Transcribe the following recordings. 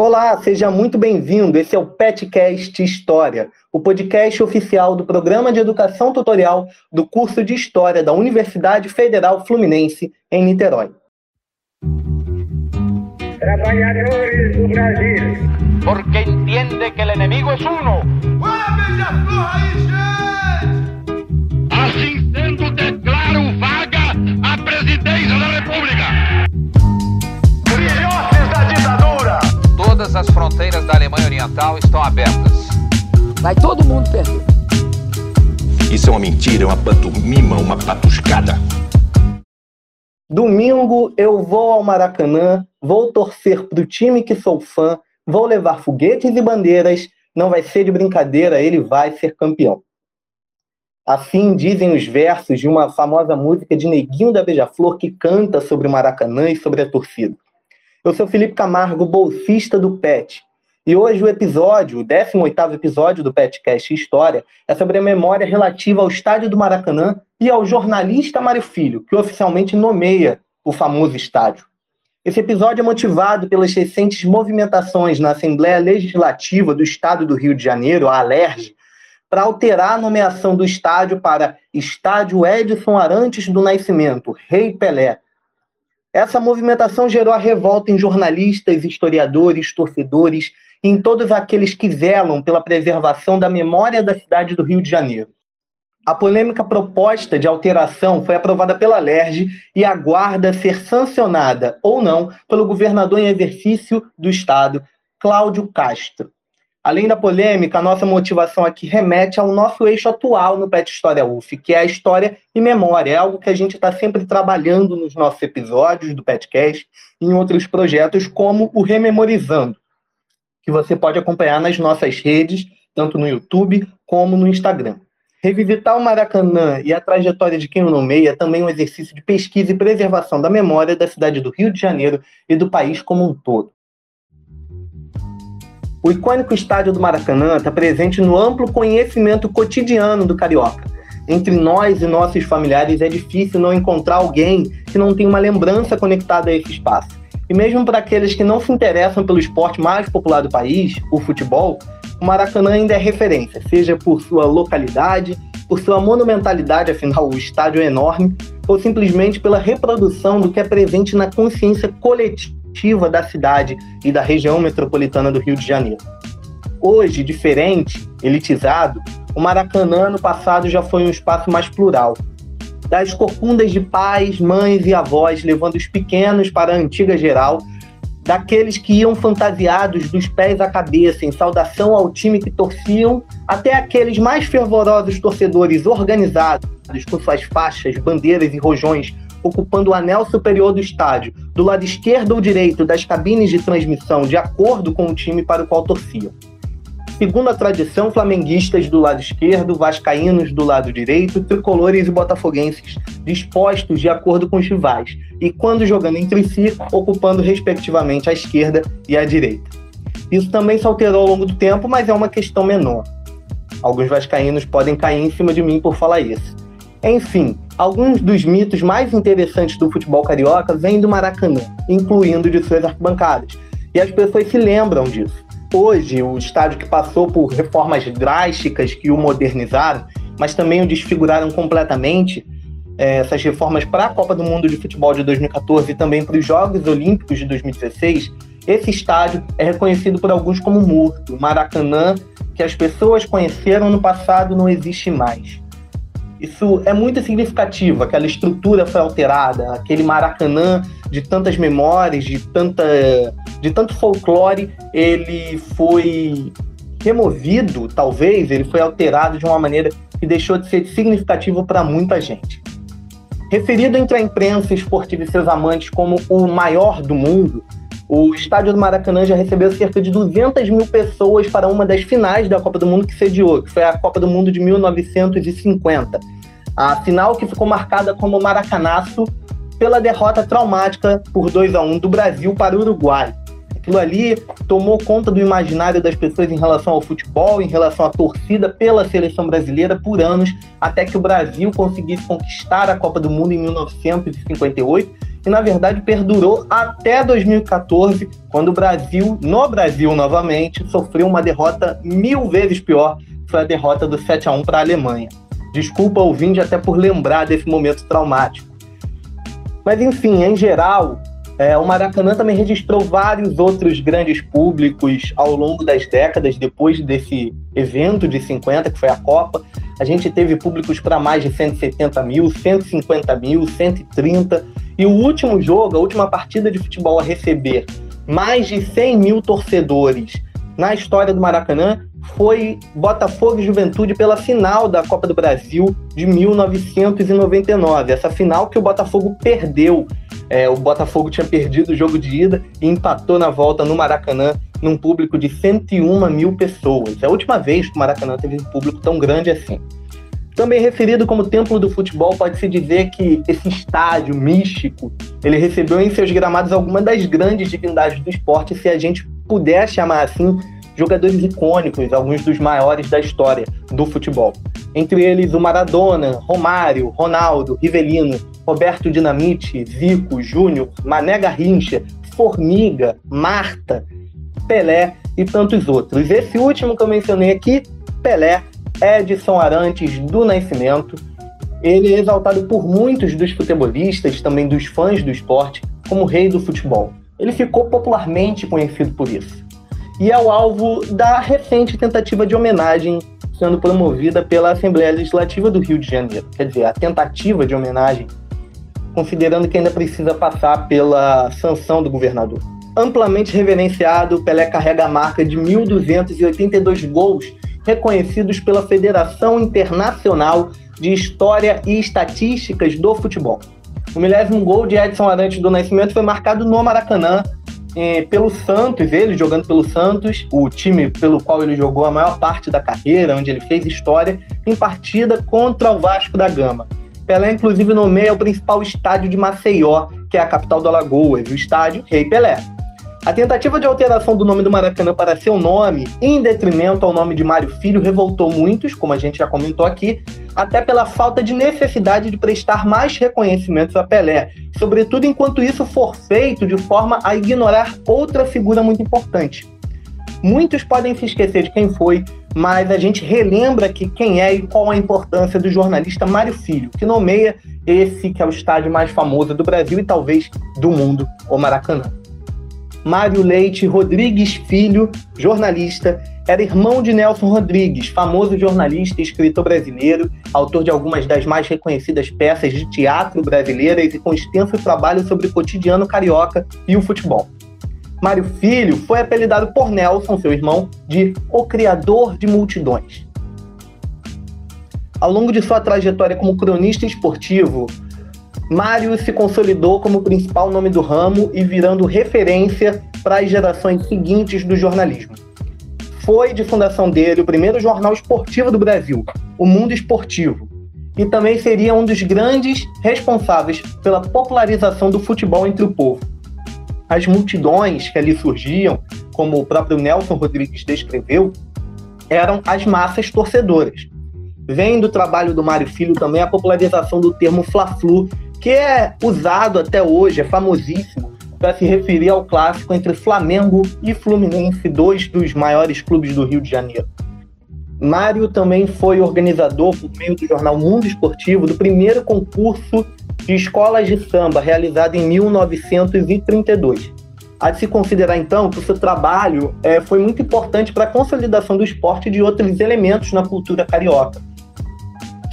Olá, seja muito bem-vindo. Esse é o Petcast História, o podcast oficial do Programa de Educação Tutorial do curso de História da Universidade Federal Fluminense, em Niterói. Trabalhadores do Brasil. Porque entende que o inimigo é uno. Assim fronteiras da Alemanha Oriental estão abertas. Vai todo mundo perder. Isso é uma mentira, é uma pantomima, uma patuscada. Domingo eu vou ao Maracanã, vou torcer para o time que sou fã, vou levar foguetes e bandeiras, não vai ser de brincadeira, ele vai ser campeão. Assim dizem os versos de uma famosa música de Neguinho da Beija-Flor que canta sobre o Maracanã e sobre a torcida. Eu sou Felipe Camargo, bolsista do PET, e hoje o episódio, o 18º episódio do PetCast História, é sobre a memória relativa ao estádio do Maracanã e ao jornalista Mário Filho, que oficialmente nomeia o famoso estádio. Esse episódio é motivado pelas recentes movimentações na Assembleia Legislativa do Estado do Rio de Janeiro, a ALERJ, para alterar a nomeação do estádio para Estádio Edson Arantes do Nascimento, Rei Pelé. Essa movimentação gerou a revolta em jornalistas, historiadores, torcedores e em todos aqueles que zelam pela preservação da memória da cidade do Rio de Janeiro. A polêmica proposta de alteração foi aprovada pela LERJ e aguarda ser sancionada ou não pelo governador em exercício do Estado, Cláudio Castro. Além da polêmica, a nossa motivação aqui remete ao nosso eixo atual no PET História UF, que é a história e memória. É algo que a gente está sempre trabalhando nos nossos episódios do PETcast e em outros projetos, como o Rememorizando, que você pode acompanhar nas nossas redes, tanto no YouTube como no Instagram. Revisitar o Maracanã e a trajetória de quem o nomeia é também um exercício de pesquisa e preservação da memória da cidade do Rio de Janeiro e do país como um todo. O icônico estádio do Maracanã está presente no amplo conhecimento cotidiano do carioca. Entre nós e nossos familiares é difícil não encontrar alguém que não tenha uma lembrança conectada a esse espaço. E mesmo para aqueles que não se interessam pelo esporte mais popular do país, o futebol, o Maracanã ainda é referência, seja por sua localidade, por sua monumentalidade, afinal o estádio é enorme, ou simplesmente pela reprodução do que é presente na consciência coletiva da cidade e da região metropolitana do Rio de Janeiro. Hoje, diferente, elitizado, o Maracanã no passado já foi um espaço mais plural. Das corcundas de pais, mães e avós levando os pequenos para a antiga geral, daqueles que iam fantasiados dos pés à cabeça em saudação ao time que torciam, até aqueles mais fervorosos torcedores organizados com suas faixas, bandeiras e rojões ocupando o anel superior do estádio, do lado esquerdo ou direito das cabines de transmissão, de acordo com o time para o qual torciam. Segundo a tradição, flamenguistas do lado esquerdo, vascaínos do lado direito, tricolores e botafoguenses dispostos de acordo com os rivais, e quando jogando entre si, ocupando respectivamente a esquerda e a direita. Isso também se alterou ao longo do tempo, mas é uma questão menor. Alguns vascaínos podem cair em cima de mim por falar isso. Enfim, alguns dos mitos mais interessantes do futebol carioca vêm do Maracanã, incluindo de suas arquibancadas. E as pessoas se lembram disso. Hoje, o estádio que passou por reformas drásticas que o modernizaram, mas também o desfiguraram completamente, é, essas reformas para a Copa do Mundo de Futebol de 2014 e também para os Jogos Olímpicos de 2016, esse estádio é reconhecido por alguns como morto. O Maracanã, que as pessoas conheceram no passado, não existe mais. Isso é muito significativo, aquela estrutura foi alterada, aquele Maracanã de tantas memórias, de, tanta, de tanto folclore, ele foi removido, talvez, ele foi alterado de uma maneira que deixou de ser significativo para muita gente. Referido entre a imprensa esportiva e seus amantes como o maior do mundo, o estádio do Maracanã já recebeu cerca de 200 mil pessoas para uma das finais da Copa do Mundo que sediou, que foi a Copa do Mundo de 1950. A final que ficou marcada como maracanaço pela derrota traumática por 2 a 1 do Brasil para o Uruguai. Aquilo ali tomou conta do imaginário das pessoas em relação ao futebol, em relação à torcida pela seleção brasileira por anos, até que o Brasil conseguisse conquistar a Copa do Mundo em 1958 e na verdade perdurou até 2014, quando o Brasil, no Brasil novamente, sofreu uma derrota mil vezes pior, foi a derrota do 7 a 1 para a Alemanha. Desculpa ouvinte até por lembrar desse momento traumático. Mas enfim, em geral, é, o Maracanã também registrou vários outros grandes públicos ao longo das décadas, depois desse evento de 50, que foi a Copa. A gente teve públicos para mais de 170 mil, 150 mil, 130. E o último jogo, a última partida de futebol a receber mais de 100 mil torcedores na história do Maracanã foi Botafogo e Juventude pela final da Copa do Brasil de 1999. Essa final que o Botafogo perdeu. É, o Botafogo tinha perdido o jogo de ida e empatou na volta no Maracanã, num público de 101 mil pessoas. É a última vez que o Maracanã teve um público tão grande assim. Também referido como templo do futebol, pode-se dizer que esse estádio místico, ele recebeu em seus gramados algumas das grandes divindades do esporte, se a gente puder chamar assim, jogadores icônicos, alguns dos maiores da história do futebol. Entre eles o Maradona, Romário, Ronaldo, Rivelino, Roberto Dinamite, Zico, Júnior, Mané Garrincha, Formiga, Marta, Pelé e tantos outros. Esse último que eu mencionei aqui, Pelé, Edson Arantes do Nascimento. Ele é exaltado por muitos dos futebolistas, também dos fãs do esporte, como rei do futebol. Ele ficou popularmente conhecido por isso. E é o alvo da recente tentativa de homenagem sendo promovida pela Assembleia Legislativa do Rio de Janeiro. Quer dizer, a tentativa de homenagem, considerando que ainda precisa passar pela sanção do governador. Amplamente reverenciado, Pelé carrega a marca de 1.282 gols reconhecidos pela Federação Internacional de História e Estatísticas do Futebol. O milésimo gol de Edson Arantes do Nascimento foi marcado no Maracanã eh, pelo Santos, ele jogando pelo Santos, o time pelo qual ele jogou a maior parte da carreira, onde ele fez história, em partida contra o Vasco da Gama. Pelé, inclusive, nomeia o principal estádio de Maceió, que é a capital do Alagoas, o estádio Rei Pelé. A tentativa de alteração do nome do Maracanã para seu nome, em detrimento ao nome de Mário Filho, revoltou muitos, como a gente já comentou aqui, até pela falta de necessidade de prestar mais reconhecimentos a Pelé, sobretudo enquanto isso for feito de forma a ignorar outra figura muito importante. Muitos podem se esquecer de quem foi, mas a gente relembra aqui quem é e qual a importância do jornalista Mário Filho, que nomeia esse que é o estádio mais famoso do Brasil e talvez do mundo, o Maracanã. Mário Leite Rodrigues Filho, jornalista, era irmão de Nelson Rodrigues, famoso jornalista e escritor brasileiro, autor de algumas das mais reconhecidas peças de teatro brasileiras e com extenso trabalho sobre o cotidiano carioca e o futebol. Mário Filho foi apelidado por Nelson, seu irmão, de O Criador de Multidões. Ao longo de sua trajetória como cronista esportivo, Mário se consolidou como principal nome do ramo e virando referência para as gerações seguintes do jornalismo. Foi de fundação dele o primeiro jornal esportivo do Brasil, O Mundo Esportivo, e também seria um dos grandes responsáveis pela popularização do futebol entre o povo. As multidões que ali surgiam, como o próprio Nelson Rodrigues descreveu, eram as massas torcedoras. Vem do trabalho do Mário Filho também a popularização do termo Fla-Flu, que é usado até hoje, é famosíssimo, para se referir ao clássico entre Flamengo e Fluminense, dois dos maiores clubes do Rio de Janeiro. Mário também foi organizador, por meio do jornal Mundo Esportivo, do primeiro concurso de escolas de samba, realizado em 1932. Há de se considerar, então, que o seu trabalho é, foi muito importante para a consolidação do esporte e de outros elementos na cultura carioca.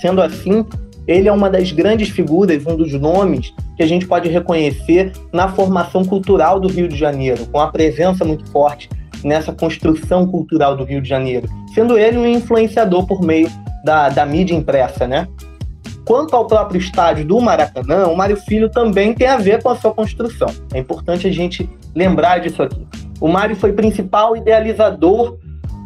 Sendo assim, ele é uma das grandes figuras, um dos nomes que a gente pode reconhecer na formação cultural do Rio de Janeiro, com a presença muito forte nessa construção cultural do Rio de Janeiro, sendo ele um influenciador por meio da, da mídia impressa, né? Quanto ao próprio estádio do Maracanã, o Mário Filho também tem a ver com a sua construção. É importante a gente lembrar disso aqui. O Mário foi principal idealizador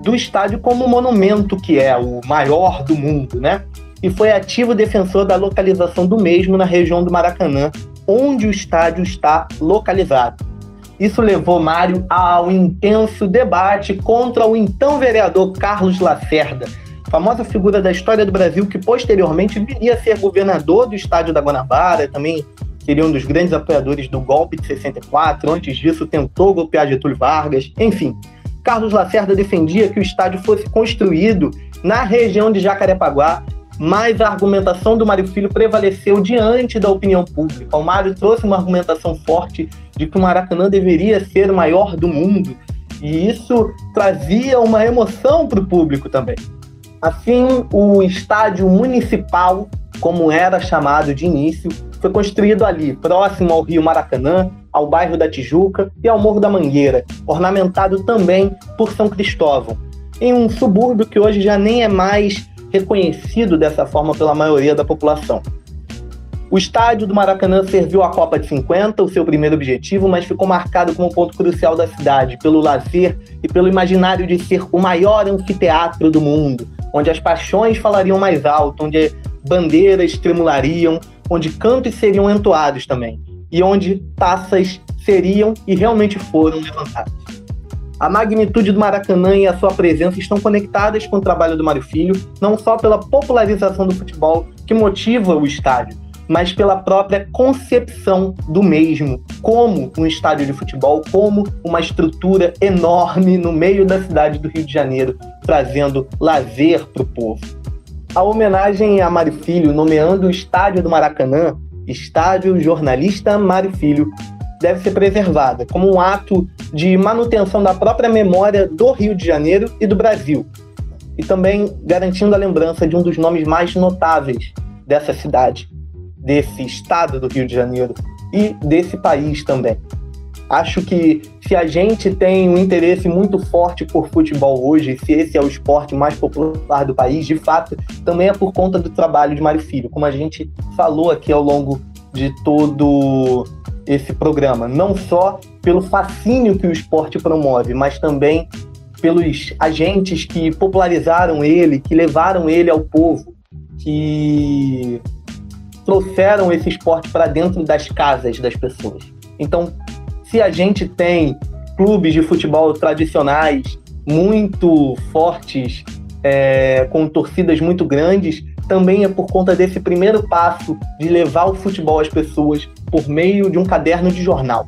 do estádio como monumento que é, o maior do mundo, né? E foi ativo defensor da localização do mesmo na região do Maracanã, onde o estádio está localizado. Isso levou Mário ao intenso debate contra o então vereador Carlos Lacerda, famosa figura da história do Brasil que posteriormente viria a ser governador do estádio da Guanabara, também seria um dos grandes apoiadores do golpe de 64. Antes disso, tentou golpear Getúlio Vargas. Enfim, Carlos Lacerda defendia que o estádio fosse construído na região de Jacarepaguá, mas a argumentação do Mário Filho prevaleceu diante da opinião pública. O Mário trouxe uma argumentação forte de que o Maracanã deveria ser o maior do mundo, e isso trazia uma emoção para o público também. Assim, o estádio municipal, como era chamado de início, foi construído ali, próximo ao Rio Maracanã, ao bairro da Tijuca e ao Morro da Mangueira, ornamentado também por São Cristóvão, em um subúrbio que hoje já nem é mais reconhecido dessa forma pela maioria da população. O estádio do Maracanã serviu à Copa de 50, o seu primeiro objetivo, mas ficou marcado como ponto crucial da cidade, pelo lazer e pelo imaginário de ser o maior anfiteatro do mundo, onde as paixões falariam mais alto, onde bandeiras tremulariam, onde cantos seriam entoados também, e onde taças seriam e realmente foram levantadas. A magnitude do Maracanã e a sua presença estão conectadas com o trabalho do Mário Filho, não só pela popularização do futebol que motiva o estádio, mas pela própria concepção do mesmo, como um estádio de futebol, como uma estrutura enorme no meio da cidade do Rio de Janeiro, trazendo lazer para o povo. A homenagem a Mário Filho, nomeando o estádio do Maracanã, Estádio Jornalista Mário Filho, deve ser preservada como um ato de manutenção da própria memória do Rio de Janeiro e do Brasil, e também garantindo a lembrança de um dos nomes mais notáveis dessa cidade, desse estado do Rio de Janeiro e desse país também. Acho que se a gente tem um interesse muito forte por futebol hoje, se esse é o esporte mais popular do país, de fato, também é por conta do trabalho de Mário Filho, como a gente falou aqui ao longo de todo esse programa. Não só pelo fascínio que o esporte promove, mas também pelos agentes que popularizaram ele, que levaram ele ao povo, que trouxeram esse esporte para dentro das casas das pessoas. Então, se a gente tem clubes de futebol tradicionais muito fortes, é, com torcidas muito grandes, também é por conta desse primeiro passo de levar o futebol às pessoas por meio de um caderno de jornal.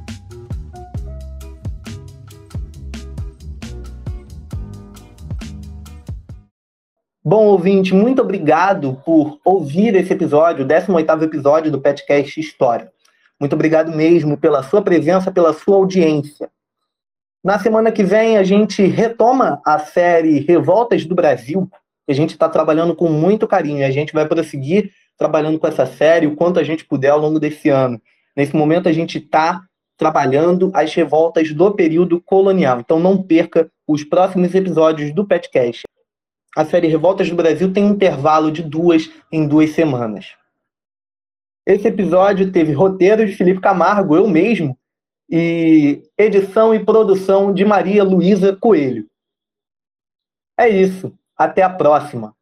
Bom, ouvinte, muito obrigado por ouvir esse episódio, o 18º episódio do Petcast História. Muito obrigado mesmo pela sua presença, pela sua audiência. Na semana que vem, a gente retoma a série Revoltas do Brasil, a gente está trabalhando com muito carinho. A gente vai prosseguir trabalhando com essa série o quanto a gente puder ao longo desse ano. Nesse momento, a gente está trabalhando as revoltas do período colonial. Então, não perca os próximos episódios do Petcast. A série Revoltas do Brasil tem um intervalo de duas em duas semanas. Esse episódio teve roteiro de Felipe Camargo, eu mesmo, e edição e produção de Maria Luísa Coelho. É isso. Até a próxima.